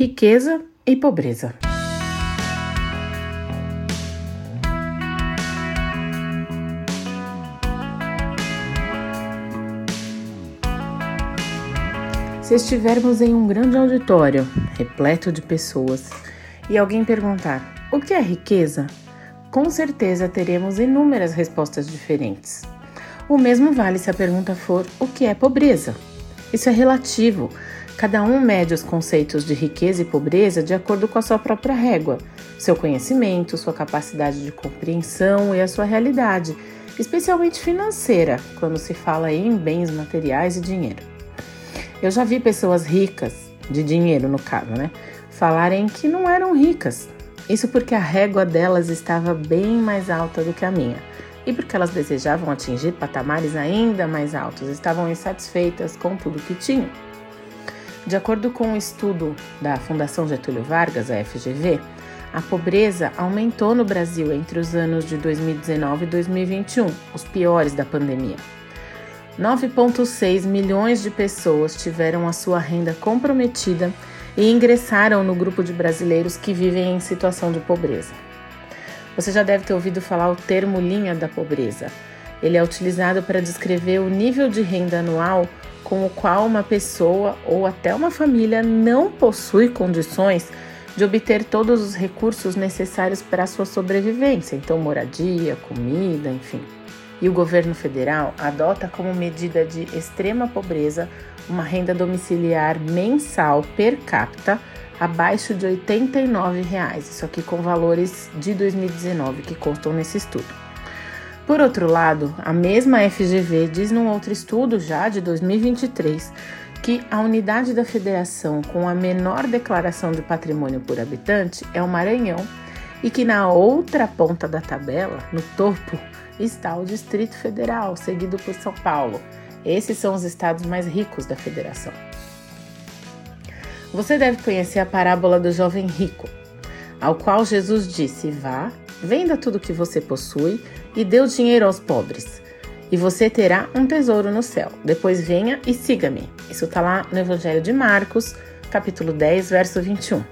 riqueza e pobreza. Se estivermos em um grande auditório, repleto de pessoas, e alguém perguntar o que é riqueza, com certeza teremos inúmeras respostas diferentes. O mesmo vale se a pergunta for o que é pobreza. Isso é relativo. Cada um mede os conceitos de riqueza e pobreza de acordo com a sua própria régua, seu conhecimento, sua capacidade de compreensão e a sua realidade, especialmente financeira, quando se fala em bens materiais e dinheiro. Eu já vi pessoas ricas, de dinheiro no caso, né, falarem que não eram ricas. Isso porque a régua delas estava bem mais alta do que a minha. E porque elas desejavam atingir patamares ainda mais altos, estavam insatisfeitas com tudo que tinham. De acordo com um estudo da Fundação Getúlio Vargas, a FGV, a pobreza aumentou no Brasil entre os anos de 2019 e 2021, os piores da pandemia. 9,6 milhões de pessoas tiveram a sua renda comprometida e ingressaram no grupo de brasileiros que vivem em situação de pobreza. Você já deve ter ouvido falar o termo linha da pobreza. Ele é utilizado para descrever o nível de renda anual com o qual uma pessoa ou até uma família não possui condições de obter todos os recursos necessários para a sua sobrevivência, então moradia, comida, enfim. E o governo federal adota como medida de extrema pobreza uma renda domiciliar mensal per capita abaixo de 89 reais, isso aqui com valores de 2019 que constam nesse estudo. Por outro lado, a mesma FGV diz num outro estudo já de 2023 que a unidade da federação com a menor declaração de patrimônio por habitante é o Maranhão e que na outra ponta da tabela, no topo, está o Distrito Federal, seguido por São Paulo. Esses são os estados mais ricos da federação. Você deve conhecer a parábola do jovem rico, ao qual Jesus disse: Vá, venda tudo que você possui e dê o dinheiro aos pobres, e você terá um tesouro no céu. Depois venha e siga-me. Isso está lá no Evangelho de Marcos, capítulo 10, verso 21.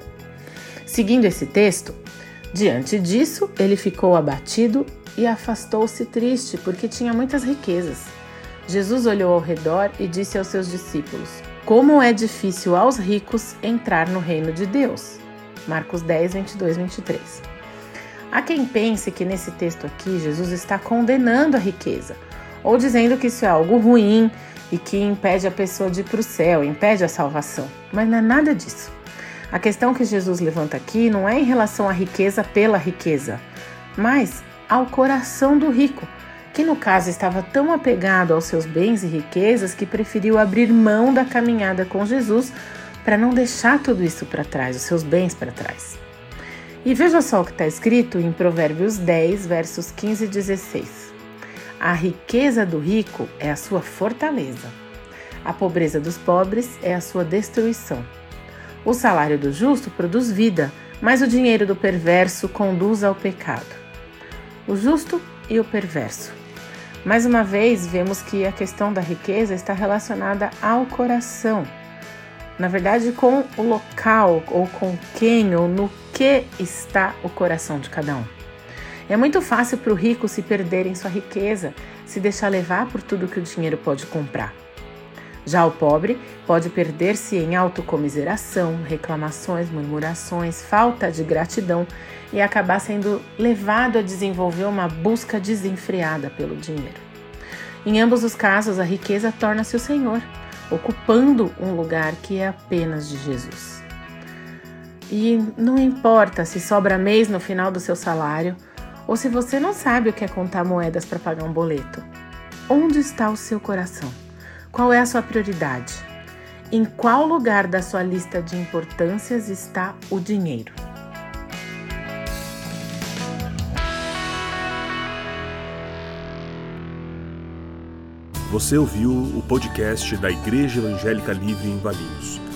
Seguindo esse texto, diante disso, ele ficou abatido e afastou-se triste, porque tinha muitas riquezas. Jesus olhou ao redor e disse aos seus discípulos: Como é difícil aos ricos entrar no reino de Deus. Marcos 10, 22, 23. Há quem pense que nesse texto aqui Jesus está condenando a riqueza, ou dizendo que isso é algo ruim e que impede a pessoa de ir para o céu, impede a salvação. Mas não é nada disso. A questão que Jesus levanta aqui não é em relação à riqueza pela riqueza, mas ao coração do rico, que no caso estava tão apegado aos seus bens e riquezas que preferiu abrir mão da caminhada com Jesus para não deixar tudo isso para trás, os seus bens para trás. E veja só o que está escrito em Provérbios 10, versos 15 e 16. A riqueza do rico é a sua fortaleza, a pobreza dos pobres é a sua destruição. O salário do justo produz vida, mas o dinheiro do perverso conduz ao pecado o justo e o perverso. Mais uma vez, vemos que a questão da riqueza está relacionada ao coração. Na verdade, com o local, ou com quem, ou no que está o coração de cada um. É muito fácil para o rico se perder em sua riqueza, se deixar levar por tudo que o dinheiro pode comprar. Já o pobre pode perder-se em autocomiseração, reclamações, murmurações, falta de gratidão e acabar sendo levado a desenvolver uma busca desenfreada pelo dinheiro. Em ambos os casos, a riqueza torna-se o Senhor, ocupando um lugar que é apenas de Jesus. E não importa se sobra mês no final do seu salário ou se você não sabe o que é contar moedas para pagar um boleto. Onde está o seu coração? Qual é a sua prioridade? Em qual lugar da sua lista de importâncias está o dinheiro? Você ouviu o podcast da Igreja Evangélica Livre em Valinhos.